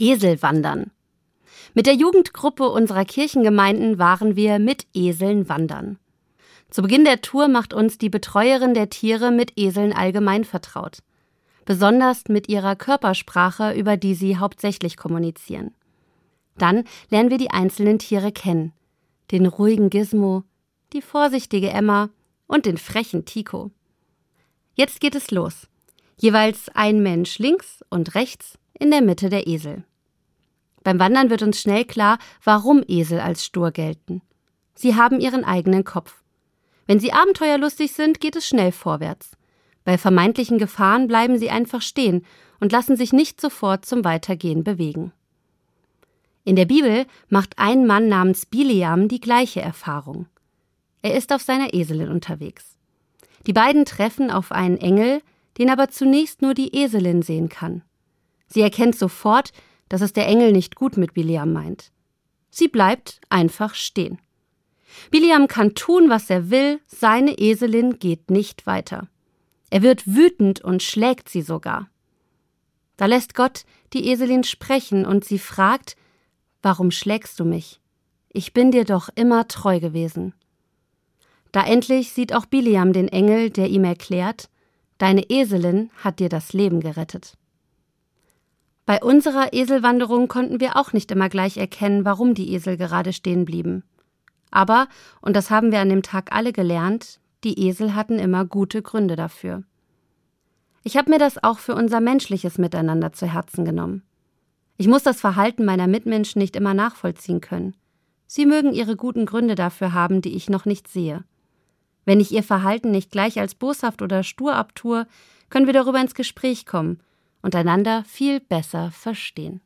Eselwandern. Mit der Jugendgruppe unserer Kirchengemeinden waren wir mit Eseln wandern. Zu Beginn der Tour macht uns die Betreuerin der Tiere mit Eseln allgemein vertraut. Besonders mit ihrer Körpersprache, über die sie hauptsächlich kommunizieren. Dann lernen wir die einzelnen Tiere kennen. Den ruhigen Gizmo, die vorsichtige Emma und den frechen Tico. Jetzt geht es los. Jeweils ein Mensch links und rechts, in der Mitte der Esel. Beim Wandern wird uns schnell klar, warum Esel als stur gelten. Sie haben ihren eigenen Kopf. Wenn sie abenteuerlustig sind, geht es schnell vorwärts. Bei vermeintlichen Gefahren bleiben sie einfach stehen und lassen sich nicht sofort zum Weitergehen bewegen. In der Bibel macht ein Mann namens Biliam die gleiche Erfahrung. Er ist auf seiner Eselin unterwegs. Die beiden treffen auf einen Engel, den aber zunächst nur die Eselin sehen kann. Sie erkennt sofort, dass es der Engel nicht gut mit Biliam meint. Sie bleibt einfach stehen. Biliam kann tun, was er will, seine Eselin geht nicht weiter. Er wird wütend und schlägt sie sogar. Da lässt Gott die Eselin sprechen und sie fragt, Warum schlägst du mich? Ich bin dir doch immer treu gewesen. Da endlich sieht auch Biliam den Engel, der ihm erklärt, Deine Eselin hat dir das Leben gerettet. Bei unserer Eselwanderung konnten wir auch nicht immer gleich erkennen, warum die Esel gerade stehen blieben. Aber, und das haben wir an dem Tag alle gelernt, die Esel hatten immer gute Gründe dafür. Ich habe mir das auch für unser menschliches Miteinander zu Herzen genommen. Ich muss das Verhalten meiner Mitmenschen nicht immer nachvollziehen können. Sie mögen ihre guten Gründe dafür haben, die ich noch nicht sehe. Wenn ich ihr Verhalten nicht gleich als boshaft oder stur abtue, können wir darüber ins Gespräch kommen und einander viel besser verstehen.